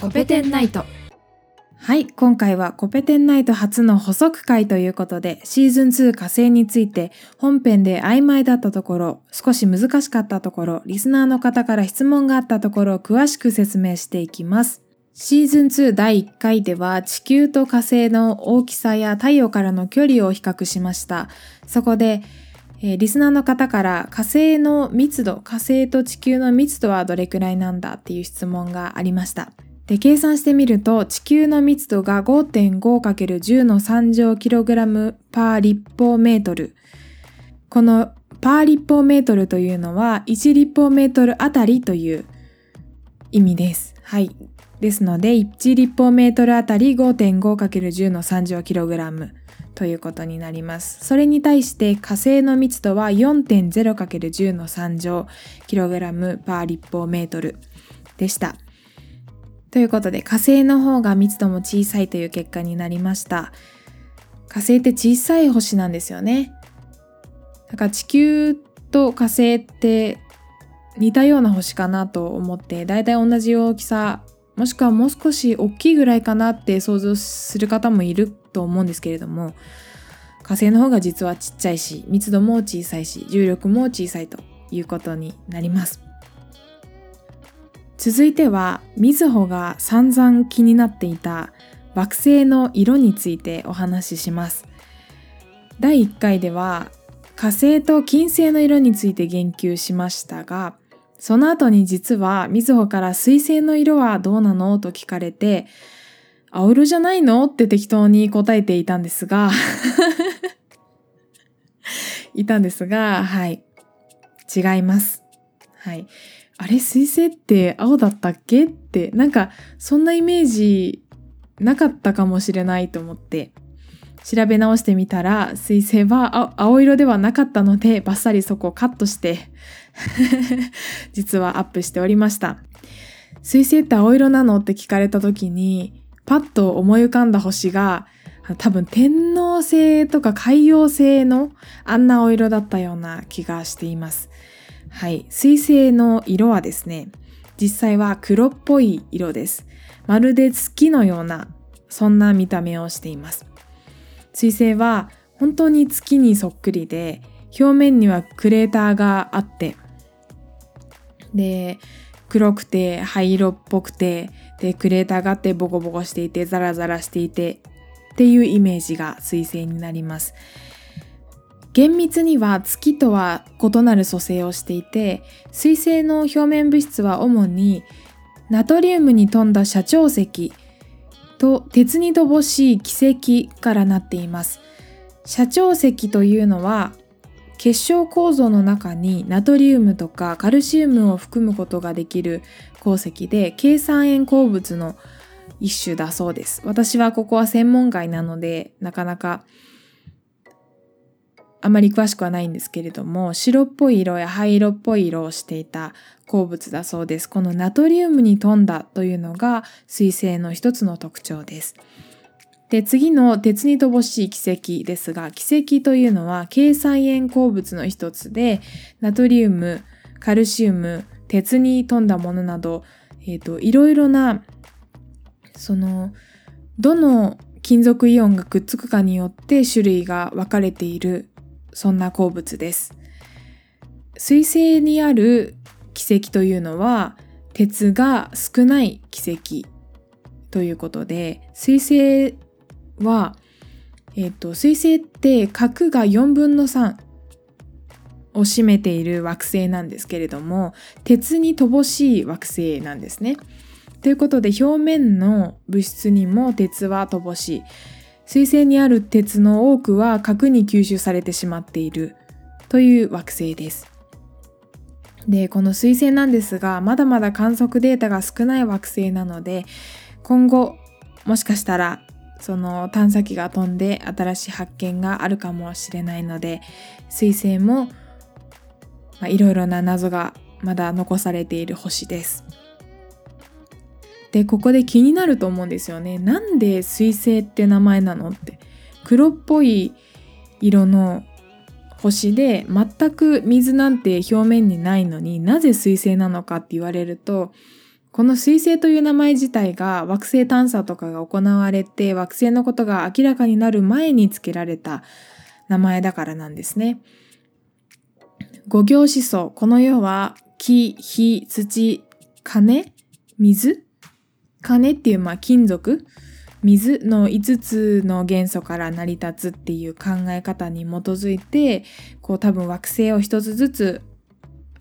コペテンナイトはい、今回はコペテンナイト初の補足会ということで、シーズン2火星について本編で曖昧だったところ、少し難しかったところ、リスナーの方から質問があったところを詳しく説明していきます。シーズン2第1回では地球と火星の大きさや太陽からの距離を比較しました。そこで、えーリスナーの方から火星の密度、火星と地球の密度はどれくらいなんだっていう質問がありました。で、計算してみると、地球の密度が 5.5×10 の3乗キログラムパー立方メートル。このパー立方メートルというのは1立方メートルあたりという意味です。はい。ですので、1立方メートルあたり 5.5×10 の3乗キログラムということになります。それに対して火星の密度は 4.0×10 の3乗キログラムパー立方メートルでした。ということで火星の方が密度も小さいという結果になりました。火星って小さい星なんですよね。だから地球と火星って似たような星かなと思って、だいたい同じ大きさ、もしくはもう少し大きいぐらいかなって想像する方もいると思うんですけれども、火星の方が実はちっちゃいし、密度も小さいし、重力も小さいということになります。続いては、みずほが散々気になっていた惑星の色についてお話しします。第1回では火星と金星の色について言及しましたが、その後に実はみずほから水星の色はどうなの？と聞かれて、青色じゃないの？って適当に答えていたんですが、いたんですが、はい。違います。はい。あれ、水星って青だったっけ？って、なんか、そんなイメージなかったかもしれないと思って、調べ直してみたら、水星は青色ではなかったので、バッサリそこをカットして、実はアップしておりました。水星って青色なのって聞かれた時に、パッと思い浮かんだ星が、多分天王星とか海洋星のあんな青色だったような気がしています。はい。水星の色はですね、実際は黒っぽい色です。まるで月のような、そんな見た目をしています。水星は本当に月にそっくりで、表面にはクレーターがあって、で、黒くて灰色っぽくて、で、クレーターがあってボコボコしていて、ザラザラしていて、っていうイメージが水星になります。厳密には月とは異なる組成をしていて、水星の表面物質は主にナトリウムに富んだ斜長石と鉄に乏しい奇石からなっています。斜長石というのは結晶構造の中にナトリウムとかカルシウムを含むことができる鉱石で計算塩鉱物の一種だそうです。私はここは専門外なのでなかなかあまり詳しくはないんですけれども白っぽい色や灰色っぽい色をしていた鉱物だそうです。このナトリウムに富んだというのが水星の一つの特徴です。で、次の鉄に乏しい奇石ですが、奇石というのは計算塩鉱物の一つで、ナトリウム、カルシウム、鉄に富んだものなど、えっ、と、いろいろな、その、どの金属イオンがくっつくかによって種類が分かれている、そんな鉱物です。水星にある奇石というのは、鉄が少ない奇石ということで、水星は、えっ、と、水星って核が4分の3を占めている惑星なんですけれども、鉄に乏しい惑星なんですね。ということで、表面の物質にも鉄は乏しい。水星にある鉄の多くは核に吸収されてしまっているという惑星です。で、この水星なんですが、まだまだ観測データが少ない惑星なので、今後、もしかしたらその探査機が飛んで新しい発見があるかもしれないので水星もまあいろいろな謎がまだ残されている星です。でここで気になると思うんですよね。なんで水星って名前なのって黒っぽい色の星で全く水なんて表面にないのになぜ水星なのかって言われるとこの水星という名前自体が惑星探査とかが行われて惑星のことが明らかになる前に付けられた名前だからなんですね。五行思想。この世は木、火、土、金、水金っていうまあ金属？水の5つの元素から成り立つっていう考え方に基づいてこう多分惑星を一つずつ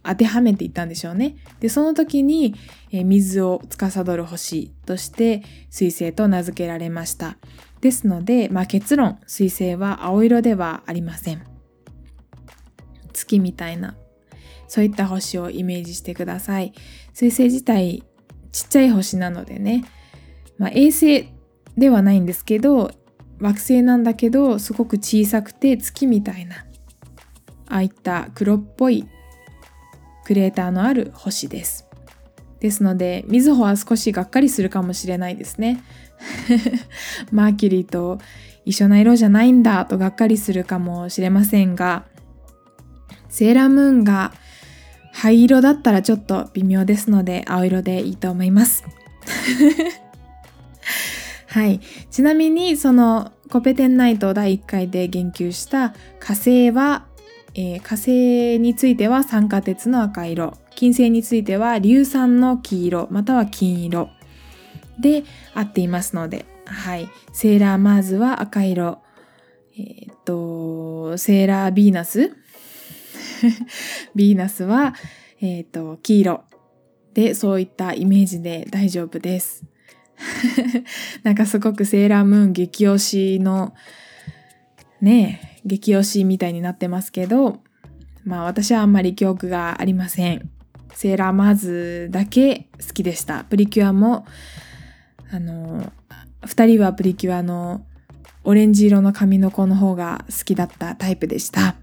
当てはめていったんでしょうね。で、その時に、え水を司る星として水星と名付けられました。ですので、まあ、結論、水星は青色ではありません。月みたいな、そういった星をイメージしてください。水星自体、ちっちゃい星なのでね、まあ、衛星ではないんですけど、惑星なんだけど、すごく小さくて月みたいな、ああいった黒っぽいクレーターのある星です。ですので、みずほは少しがっかりするかもしれないですね。マーキュリーと一緒な色じゃないんだとがっかりするかもしれませんが、セーラームーンが灰色だったらちょっと微妙ですので、青色でいいと思います。はい。ちなみに、そのコペテンナイト第1回で言及した火星はえー、火星については酸化鉄の赤色金星については硫酸の黄色または金色で合っていますので、はい、セーラーマーズは赤色えー、っとセーラービーナス ビーナスは、えー、と黄色でそういったイメージで大丈夫です なんかすごくセーラームーン激推しのねえ激推しみたいになってますけど、まあ私はあんまり記憶がありません。セーラーマーズだけ好きでした。プリキュアも、あの、二人はプリキュアのオレンジ色の髪の子の方が好きだったタイプでした。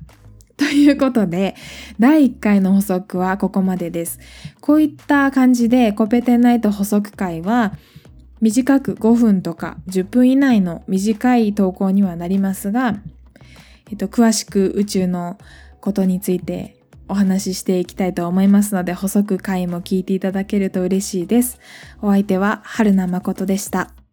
ということで、第1回の補足はここまでです。こういった感じでコペテンナイト補足会は短く5分とか10分以内の短い投稿にはなりますが、えっと、詳しく宇宙のことについてお話ししていきたいと思いますので、補足回も聞いていただけると嬉しいです。お相手は春名誠でした。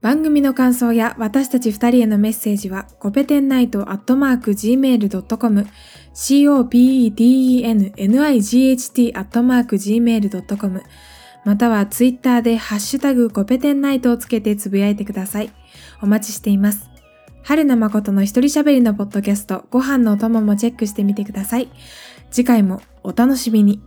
番組の感想や私たち二人へのメッセージは、コペテンナイトアットマーク gmail.com、copetennight アットマーク gmail.com、またはツイッターでハッシュタグコペテンナイトをつけてつぶやいてください。お待ちしています。春名誠の一人喋りのポッドキャスト、ご飯のお供もチェックしてみてください。次回もお楽しみに。